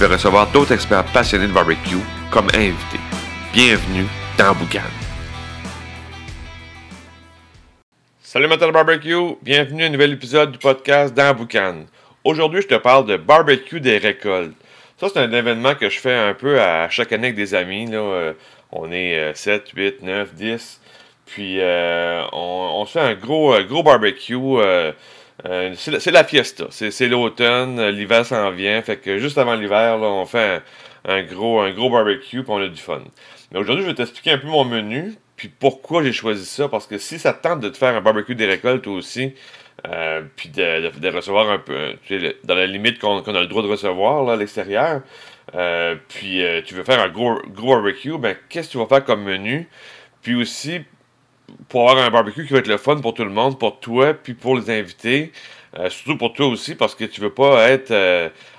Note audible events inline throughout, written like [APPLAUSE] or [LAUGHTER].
vais recevoir d'autres experts passionnés de barbecue comme invités. Bienvenue dans Boucan. Salut de barbecue, bienvenue à un nouvel épisode du podcast dans Boucan. Aujourd'hui, je te parle de barbecue des récoltes. Ça, c'est un événement que je fais un peu à chaque année avec des amis. Là. Euh, on est 7, 8, 9, 10. Puis euh, on, se fait un gros, euh, gros barbecue. C'est la fiesta. C'est l'automne, l'hiver s'en vient. Fait que juste avant l'hiver, on fait un, gros, barbecue puis on a du fun. Mais aujourd'hui, je vais t'expliquer un peu mon menu. Puis pourquoi j'ai choisi ça. Parce que si ça te tente de te faire un barbecue des récoltes aussi, euh, puis de, recevoir un peu, dans la limite qu'on a le droit de recevoir à l'extérieur. Euh, puis euh, tu veux faire un gros, gros barbecue, ben qu'est-ce que tu vas faire comme menu? Puis aussi, pour avoir un barbecue qui va être le fun pour tout le monde, pour toi, puis pour les invités. surtout pour toi aussi, parce que tu veux pas être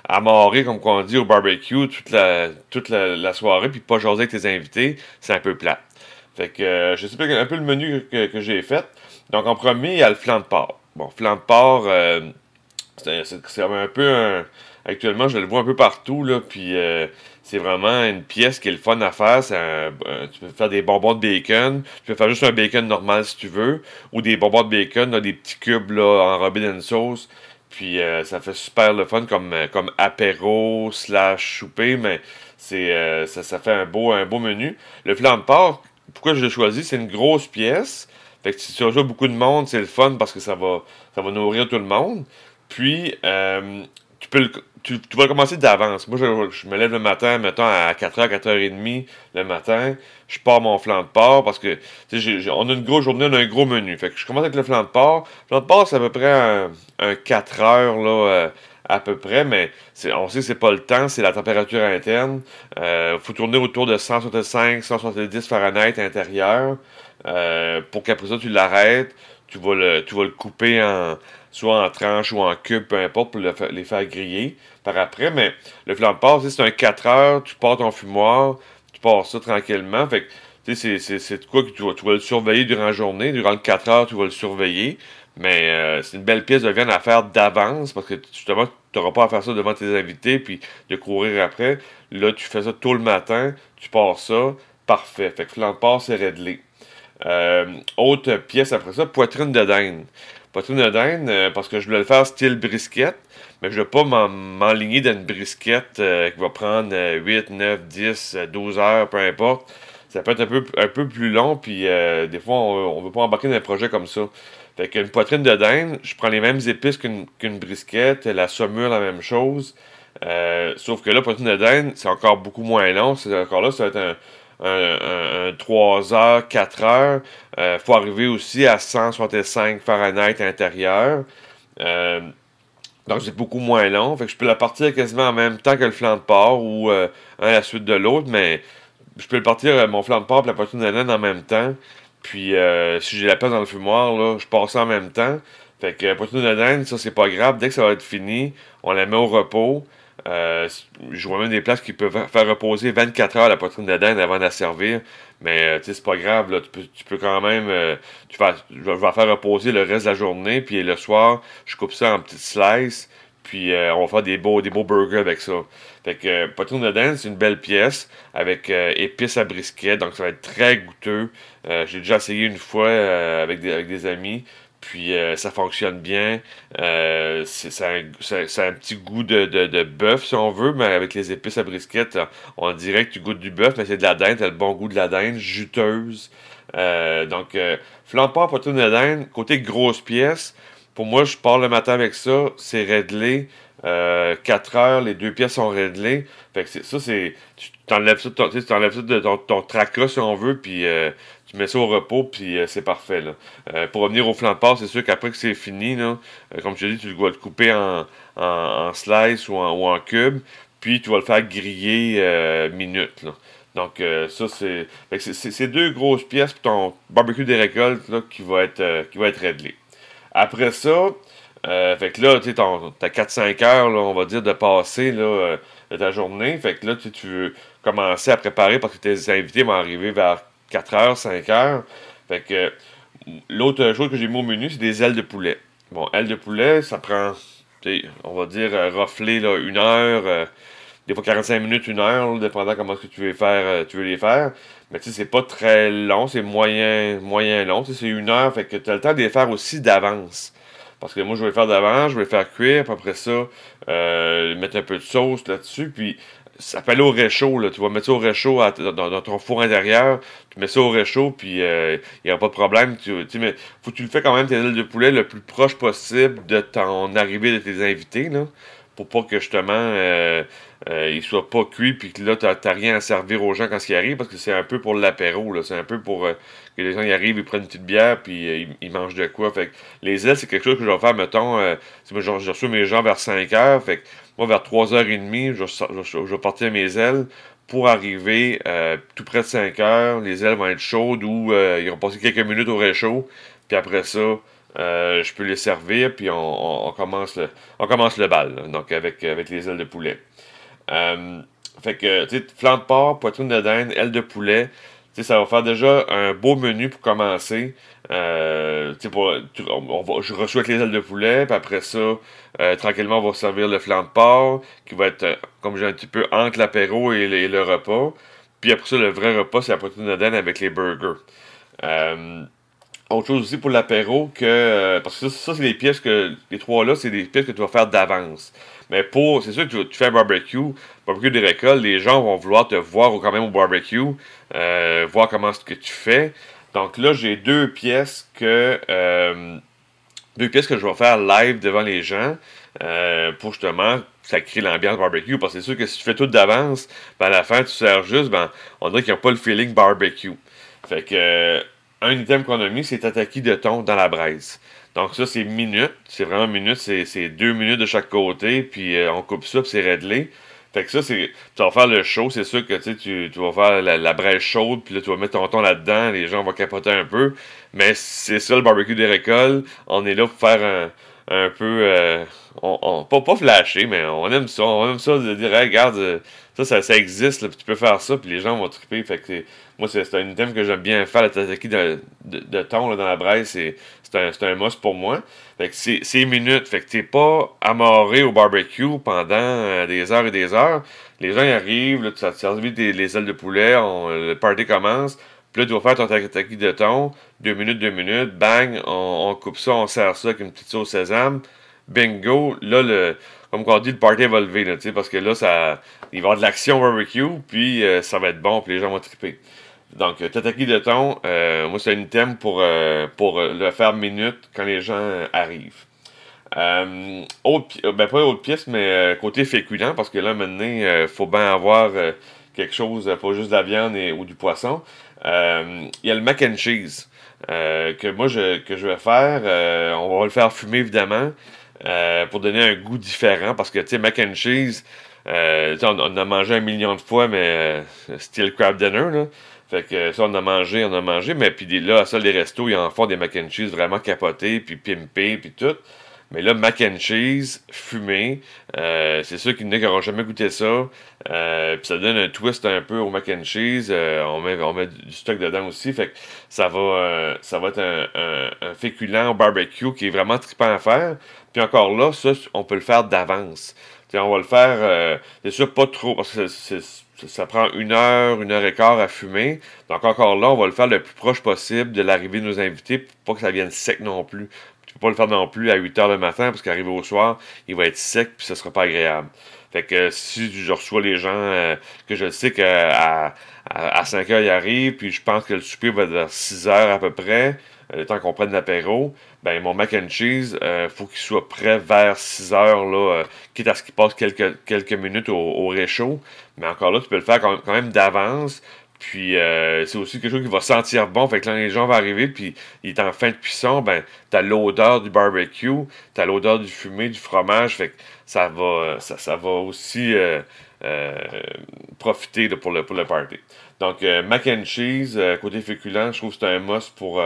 amarré, comme on dit, au barbecue toute la, toute la, soirée, puis pas jaser avec tes invités. C'est un peu plat. Fait que je sais pas un peu le menu que, que j'ai fait. Donc en premier, il y a le flan de porc. Bon, flan de porc, euh, c'est un peu un. Actuellement, je le vois un peu partout, là, puis euh, c'est vraiment une pièce qui est le fun à faire. tu peux faire des bonbons de bacon, tu peux faire juste un bacon normal si tu veux, ou des bonbons de bacon des petits cubes là, enrobés dans sauce. Puis euh, ça fait super le fun comme, comme apéro slash souper, mais c'est ça, fait un beau, un beau menu. Le flan de pourquoi je l'ai choisi, c'est une grosse pièce. Fait que si tu rejoins beaucoup de monde, c'est le fun parce que ça va, ça va nourrir tout le monde. Puis, euh, tu peux tu, vas commencer d'avance. Moi, je, me lève le matin, mettons, à 4h, 4h30 le matin. Je pars mon flan de porc parce que, on a une grosse journée, on a un gros menu. Fait que je commence avec le flan de porc. Le flan de porc, c'est à peu près un, 4 heures, là, euh, à peu près, mais on sait que c'est pas le temps, c'est la température interne. Il euh, faut tourner autour de 165, 170 Fahrenheit intérieur. Euh, pour qu'après ça, tu l'arrêtes, tu vas le, tu vas le couper en, soit en tranches ou en cubes, peu importe, pour les faire griller par après. Mais le porc, c'est un 4 heures, tu pars ton fumoir, tu pars ça tranquillement. Fait que, c'est, c'est quoi que tu vas, tu vas le surveiller durant la journée. Durant le 4 heures, tu vas le surveiller. Mais euh, c'est une belle pièce de viande à faire d'avance parce que justement, tu n'auras pas à faire ça devant tes invités puis de courir après. Là, tu fais ça tôt le matin, tu pars ça, parfait. Fait que flan de c'est réglé. Euh, autre pièce après ça, poitrine de dinde. Poitrine de dinde, euh, parce que je voulais le faire style brisquette, mais je ne veux pas m'enligner dans une brisquette euh, qui va prendre 8, 9, 10, 12 heures, peu importe. Ça peut être un peu, un peu plus long, puis des fois, on ne veut pas embarquer dans un projet comme ça. Fait qu'une poitrine de dinde, je prends les mêmes épices qu'une brisquette, la saumure, la même chose. sauf que là, poitrine de dinde, c'est encore beaucoup moins long. C'est encore là, ça va être un, un, 3 heures, 4 heures. Il euh, faut arriver aussi à 165 Fahrenheit intérieur. Euh, donc c'est beaucoup moins long. Fait que je peux la partir quasiment en même temps que le flanc de porc ou euh, un à la suite de l'autre, mais je peux partir mon flanc de porc et la poitrine de laine en même temps. Puis si j'ai la place dans le fumoir, là, je passe en même temps. Fait que la poitrine de laine, ça c'est pas grave. Dès que ça va être fini, on la met au repos. Euh, je vois même des places qui peuvent faire reposer 24 heures la poitrine de dinde avant de la servir. Mais euh, c'est pas grave, tu, peux, tu quand même. Euh, tu vas, je vais faire reposer le reste de la journée. Puis le soir, je coupe ça en petites slices. Puis on va faire des beaux, des beaux burgers avec ça. Fait que poitrine de dinde, c'est une belle pièce avec épices à brisket. Donc ça va être très goûteux. J'ai déjà essayé une fois avec des amis. Puis euh, ça fonctionne bien. Euh, c'est un, petit goût de, de, bœuf, si on veut, mais avec les épices à brisquette, on dirait que tu goûtes du bœuf, mais c'est de la dinde, t'as le bon goût de la dinde, juteuse. Euh, donc, de porc, poitrine de dinde, côté grosse pièce, pour moi, je pars le matin avec ça, c'est réglé. 4 heures, les deux pièces sont réglées. Fait que ça, c'est. Tu t'enlèves ça, de ton, ton, tracas, si on veut, puis tu mets ça au repos, puis euh, c'est parfait. Là. Euh, pour revenir au flan de porc, c'est sûr qu'après que c'est fini, là, euh, comme je te dis, tu dois le couper en, en, slice ou en, ou en cube. puis tu vas le faire griller minutes. Donc, ça, c'est, c'est, deux grosses pièces pour ton barbecue des récoltes qui, va être, qui va être réglé. Après ça, fait que là, tu as 4-5 heures, on va dire, de passer là, de ta journée. Fait que là, tu veux commencer à préparer parce que tes invités vont arriver vers 4 heures, 5 heures. Fait que l'autre chose que j'ai mis au menu, c'est des ailes de poulet. Bon, ailes de poulet, ça prend, on va dire, euh, là, une heure, euh, des fois 45 minutes, une heure, dépendant comment que tu veux faire, euh, tu veux les faire. Mais tu sais, c'est pas très long, c'est moyen, moyen long. C'est une heure, fait que tu as le temps de les faire aussi d'avance. Parce que moi, je vais les faire d'avance, je vais les faire cuire, puis après ça, mettre un peu de sauce là-dessus, puis ça aller au réchaud. Là. Tu vas mettre ça au réchaud dans, ton four intérieur. Tu mets ça au réchaud, puis il euh, n'y a pas de problème. Tu, tu, mais faut que tu le fais quand même, tes ailes de poulet, le plus proche possible de ton arrivée de tes invités. Là, pour pas que justement euh, euh, ils soient pas cuits puis que là tu n'as rien à servir aux gens quand ils arrivent parce que c'est un peu pour l'apéro c'est un peu pour que les gens y arrivent ils prennent une petite bière puis ils, mangent de quoi fait les ailes c'est quelque chose que je vais faire mettons si je, reçois mes gens vers 5 heures fait moi, vers 3h30, je, je, je vais partir mes ailes pour arriver euh, tout près de 5 heures. Les ailes vont être chaudes ou euh, ils vont passer quelques minutes au réchaud. Puis après ça, euh, je peux les servir. Puis on, commence, le, on commence le bal. donc avec, avec les ailes de poulet. Fait que, tu sais, flanc de porc, poitrine de dinde, ailes de poulet. Tu sais, ça va faire déjà un beau menu pour commencer. Euh, pour, je reçois les ailes de poulet, puis après ça, euh, tranquillement, on va servir le flanc de porc, qui va être, euh, comme j'ai un petit peu, entre l'apéro et, le repas. Puis après ça, le vrai repas, c'est la protéine de avec les burgers. autre chose aussi pour l'apéro, que parce que ça, c'est des pièces que, les trois-là, c'est des pièces que tu vas faire d'avance. Mais pour, c'est sûr que tu, fais un barbecue, barbecue des récoltes, les gens vont vouloir te voir quand même au barbecue, voir comment ce que tu fais. Donc là, j'ai deux pièces que euh, deux pièces que je vais faire live devant les gens euh, pour justement ça crée l'ambiance barbecue. Parce que c'est sûr que si tu fais tout d'avance, ben à la fin tu sers juste, ben on dirait qu'il n'y a pas le feeling barbecue. Fait que euh, un item qu'on a mis, c'est tataki de thon dans la braise. Donc ça, c'est minutes. C'est vraiment minutes. C'est deux minutes de chaque côté. Puis on coupe ça, puis c'est réglé. Fait que ça, c'est. Tu vas faire le show, c'est sûr que tu, tu vas faire la, brèche chaude, puis là, tu vas mettre ton ton là-dedans, les gens vont capoter un peu. Mais c'est ça le barbecue des récoltes. On est là pour faire un, un peu. Euh, on, on, pas, pas flasher, mais on aime ça. On aime ça de dire, regarde, euh, ça, ça, ça existe, là, tu peux faire ça, puis les gens vont triper. Fait que moi, c'est un item que j'aime bien faire, le tataki de, de, thon là, dans la braise, c'est un, un must pour moi. Fait que c'est minutes. Fait que t'es pas amarré au barbecue pendant euh, des heures et des heures. Les gens y arrivent, là, tu as servi les ailes de poulet, le party commence. Puis là, tu vas faire ton tataki de thon, deux minutes, deux minutes, bang, on, coupe ça, on sert ça avec une petite sauce sésame. Bingo, là, le, comme on dit, le party va lever, là, parce que là, ça, il va y avoir de l'action barbecue, puis euh, ça va être bon, puis les gens vont triper. Donc, euh, tataki de thon, euh, moi, c'est un item pour, euh, pour le faire minute quand les gens arrivent. autre, ben, pas autre pièce, mais côté féculent, parce que là, maintenant, il faut bien avoir quelque chose, pas juste de la viande ou du poisson. Il y a le mac and cheese que moi, je, que je vais faire. on va le faire fumer, évidemment, pour donner un goût différent, parce que, tu sais, mac and cheese, on, on, a mangé un million de fois, mais style crab dinner, là. Fait que ça, on a mangé, on a mangé, mais puis là, à ça, les restos, ils en font des mac and cheese vraiment capotés, puis pimpés, puis tout. Mais là, mac and cheese, fumé, euh, c'est sûr qu'il n'y en a n'auront jamais goûté ça. Euh, puis ça donne un twist un peu au mac and cheese. Euh, on, met, on met du stock dedans aussi. Fait que ça va, ça va être un, un, féculent barbecue qui est vraiment trippant à faire. Puis encore là, ça, on peut le faire d'avance. On va le faire, c'est sûr, pas trop, parce que ça prend une heure, une heure et quart à fumer. Donc encore là, on va le faire le plus proche possible de l'arrivée de nos invités pour pas que ça vienne sec non plus. Tu peux pas le faire non plus à 8 heures le matin parce qu'arrivé au soir, il va être sec puis ça sera pas agréable. Fait que si je reçois les gens euh, que je sais qu'à à, 5 heures ils arrivent, puis je pense que le souper va être à 6 heures à peu près, euh, le temps qu'on prenne l'apéro, ben mon mac and cheese, euh, faut qu'il soit prêt vers 6 heures, là, euh, quitte à ce qu'il passe quelques, minutes au, au, réchaud. Mais encore là, tu peux le faire quand même, d'avance. Puis c'est aussi quelque chose qui va sentir bon. Fait que quand les gens vont arriver, puis il est en fin de cuisson, ben t'as l'odeur du barbecue, t'as l'odeur du fumé, du fromage. Fait que ça va, ça, ça va aussi profiter pour, le, pour le party. Donc, mac and cheese, côté féculent, je trouve que c'est un must pour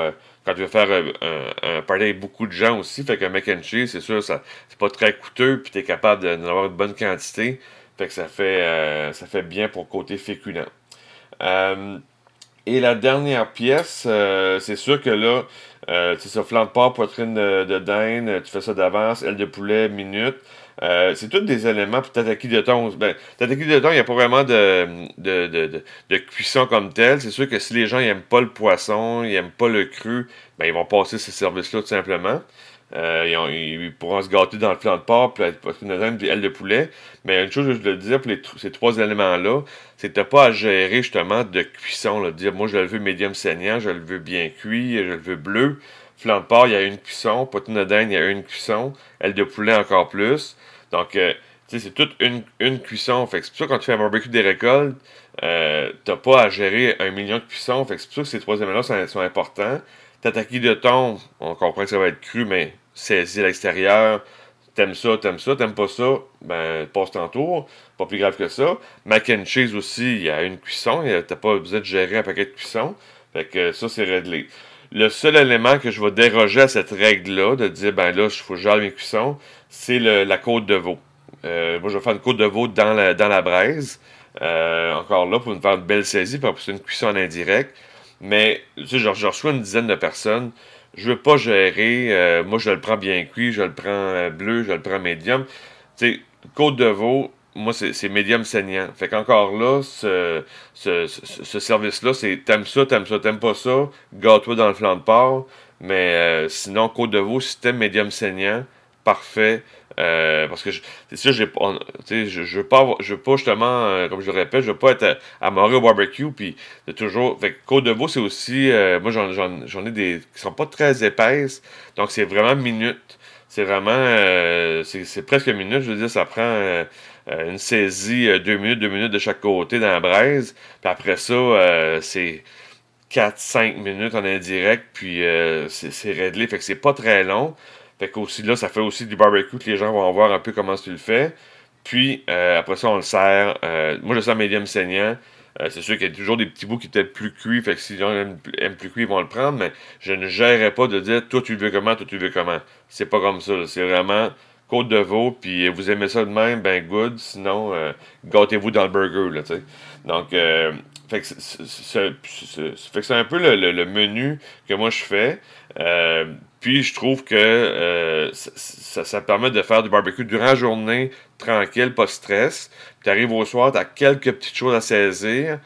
quand tu veux faire un, party avec beaucoup de gens aussi. Fait que mac and cheese, c'est sûr, c'est pas très coûteux, puis tu es capable d'en avoir une bonne quantité. Fait que ça fait, ça fait bien pour côté féculent. Et la dernière pièce, euh, c'est sûr que là, euh, c'est ça, flanc de porc, poitrine de, de, dinde, tu fais ça d'avance, aile de poulet, minute. Euh, c'est tous des éléments pour tataki de thon. Ben, tataki de thon, il n'y a pas vraiment de, de, de, de, cuisson comme tel. C'est sûr que si les gens n'aiment pas le poisson, ils n'aiment pas le cru, ben, ils vont passer ce service-là tout simplement. Euh, ils, pourront se gâter dans le flanc de porc, puis une aile de poulet. Mais une chose que je veux dire pour ces trois éléments-là, tu pas à gérer justement de cuisson. Moi je le veux médium saignant, je le veux bien cuit, je le veux bleu. Flanc de porc, il y a une cuisson. Poitrine de dinde, il y a une cuisson. Aile de poulet encore plus. Donc, euh, tu sais, c'est toute une, cuisson. C'est pour ça que quand tu fais un barbecue des récoltes, euh, t'as pas à gérer un million de cuissons. C'est pour ça que ces trois éléments-là sont importants. Tataki de thon, on comprend que ça va être cru, mais saisi à l'extérieur. T'aimes ça, t'aimes ça, t'aimes pas ça, ben passe ton tour. Pas plus grave que ça. Mac and cheese aussi, il y a une cuisson. T'as pas besoin de gérer un paquet de cuisson. Fait que ça, c'est réglé. Le seul élément que je vais déroger à cette règle-là, de dire, ben là, il faut gérer mes cuissons, c'est la côte de veau. Euh, moi, je vais faire une côte de veau dans la, dans la braise. Euh, encore là, pour me faire une belle saisie, puis après une cuisson en indirect. Mais, tu sais, je, reçois une dizaine de personnes. Je veux pas gérer. Euh, moi, je le prends bien cuit, je le prends euh, bleu, je le prends médium. Tu sais, côte de veau, moi, c'est médium saignant. Fait qu'encore là, ce, ce, ce, service-là, c'est t'aimes ça, t'aimes ça, t'aimes pas ça, gâte-toi dans le flanc de porc. Mais euh, sinon, côte de veau, si t'aimes médium saignant, parfait. Euh, parce que c'est ça, je, je veux pas je veux pas justement, euh, comme je le répète, je veux pas être à, au barbecue, puis de toujours. Fait côte de veau, c'est aussi. Euh, moi j'en ai des qui sont pas très épaisses. Donc c'est vraiment minute. C'est vraiment c'est presque minute. Je veux dire, ça prend une saisie deux minutes, deux minutes de chaque côté dans la braise. Puis après ça, c'est 4-5 minutes en indirect, puis c'est réglé. Fait que c'est pas très long. Fait qu'aussi là, ça fait aussi du barbecue que les gens vont voir un peu comment tu le fais. Puis euh, après ça, on le sert. Euh, moi, je sers médium saignant. Euh, c'est sûr qu'il y a toujours des petits bouts qui étaient plus cuits. Fait que si les gens aiment, plus cuits, ils vont le prendre. Mais je ne gérerai pas de dire toi tu le veux comment, toi tu le veux comment. C'est pas comme ça. C'est vraiment côte de veau. Puis vous aimez ça de même, ben good. Sinon, gâtez-vous dans le burger. Là, Donc, fait que c'est un peu le, menu que moi je fais. Puis je trouve que euh, ça, permet de faire du barbecue durant la journée, tranquille, pas stress. Puis tu arrives au soir, tu as quelques petites choses à saisir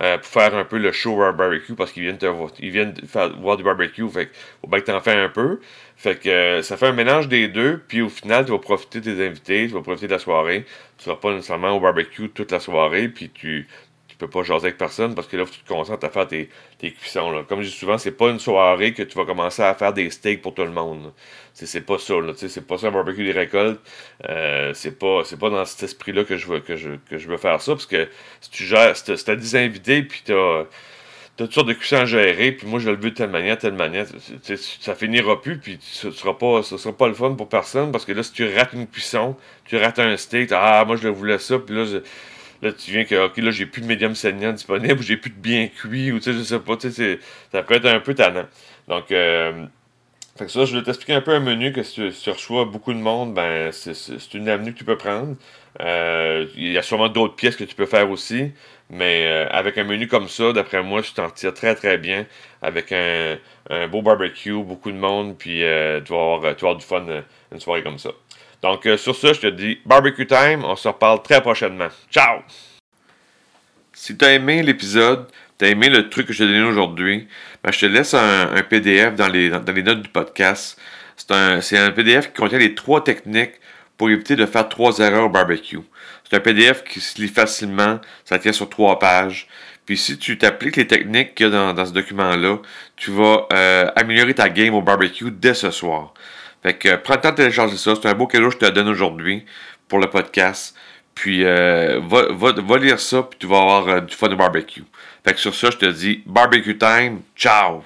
euh, pour faire un peu le show barbecue parce qu'ils viennent, te, ils viennent voir du barbecue. Fait faut bien que tu en fais un peu. Fait que euh, ça fait un mélange des deux. Puis au final, tu vas profiter de tes invités, tu vas profiter de la soirée. Tu seras pas nécessairement au barbecue toute la soirée. Puis tu, tu peux pas jaser avec personne parce que là, tu te concentres à faire tes, cuissons. Là. Comme je dis souvent, c'est pas une soirée que tu vas commencer à faire des steaks pour tout le monde. C'est pas ça. C'est pas ça un barbecue des récoltes. Euh, c'est pas, pas dans cet esprit-là que je veux que je, que je veux faire ça. Parce que si tu gères, si t'as 10 invités puis t'as t'as toutes sortes de cuissons à gérer, puis moi je le veux de telle manière, telle manière, ça finira plus, puis ce sera pas, sera pas le fun pour personne, parce que là, si tu rates une cuisson, tu rates un steak, ah, moi je le voulais ça, puis là, Là, tu viens que, ok, là, j'ai plus de médium saignant disponible, ou [LAUGHS] j'ai plus de bien cuit, ou tu sais, je sais pas, tu sais, ça peut être un peu tannant. Donc, euh, ça, je vais t'expliquer un peu un menu que si tu, reçois beaucoup de monde, ben, c'est une avenue que tu peux prendre. Euh, il y a sûrement d'autres pièces que tu peux faire aussi, mais euh, avec un menu comme ça, d'après moi, tu t'en tires très très bien avec un, un, beau barbecue, beaucoup de monde, puis tu vas avoir du fun une soirée comme ça. Donc, euh, sur ce, je te dis barbecue time. On se reparle très prochainement. Ciao! Si tu as aimé l'épisode, tu as aimé le truc que je t'ai donné aujourd'hui, ben, je te laisse un, PDF dans les, dans les, notes du podcast. C'est un, un, PDF qui contient les trois techniques pour éviter de faire trois erreurs au barbecue. C'est un PDF qui se lit facilement, ça tient sur trois pages. Puis si tu t'appliques les techniques qu'il y a dans, ce document-là, tu vas euh, améliorer ta game au barbecue dès ce soir. Fait que prends le temps de télécharger ça. C'est un beau cadeau que je te donne aujourd'hui pour le podcast. Puis euh, va, va, lire ça, puis tu vas avoir euh, du fun de barbecue. Fait que sur ça, je te dis barbecue time. Ciao!